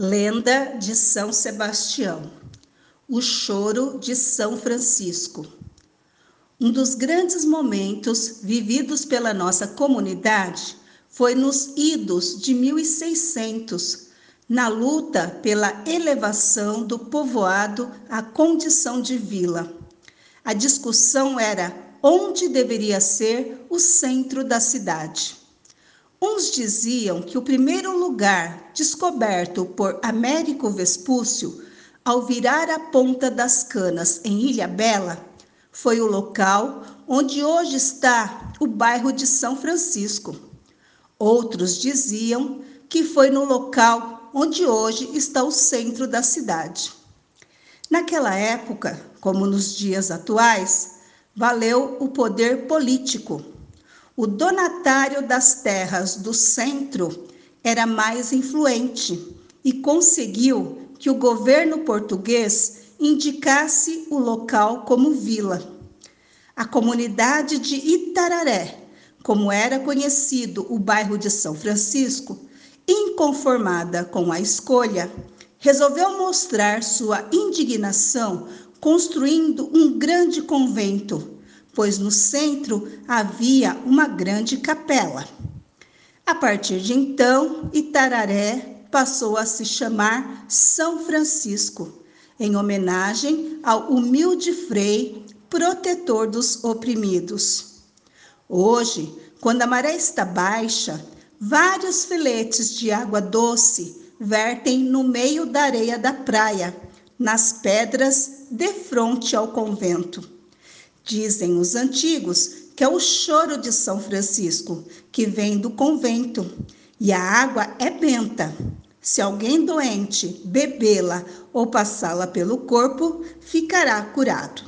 Lenda de São Sebastião. O choro de São Francisco. Um dos grandes momentos vividos pela nossa comunidade foi nos idos de 1600, na luta pela elevação do povoado à condição de vila. A discussão era onde deveria ser o centro da cidade. Uns diziam que o primeiro lugar descoberto por Américo Vespúcio, ao virar a ponta das canas em Ilha Bela, foi o local onde hoje está o bairro de São Francisco. Outros diziam que foi no local onde hoje está o centro da cidade. Naquela época, como nos dias atuais, valeu o poder político o donatário das terras do centro era mais influente e conseguiu que o governo português indicasse o local como vila. A comunidade de Itararé, como era conhecido o bairro de São Francisco, inconformada com a escolha, resolveu mostrar sua indignação construindo um grande convento pois no centro havia uma grande capela. A partir de então, Itararé passou a se chamar São Francisco, em homenagem ao humilde frei protetor dos oprimidos. Hoje, quando a maré está baixa, vários filetes de água doce vertem no meio da areia da praia, nas pedras de frente ao convento. Dizem os antigos que é o choro de São Francisco, que vem do convento, e a água é benta. Se alguém doente bebê-la ou passá-la pelo corpo, ficará curado.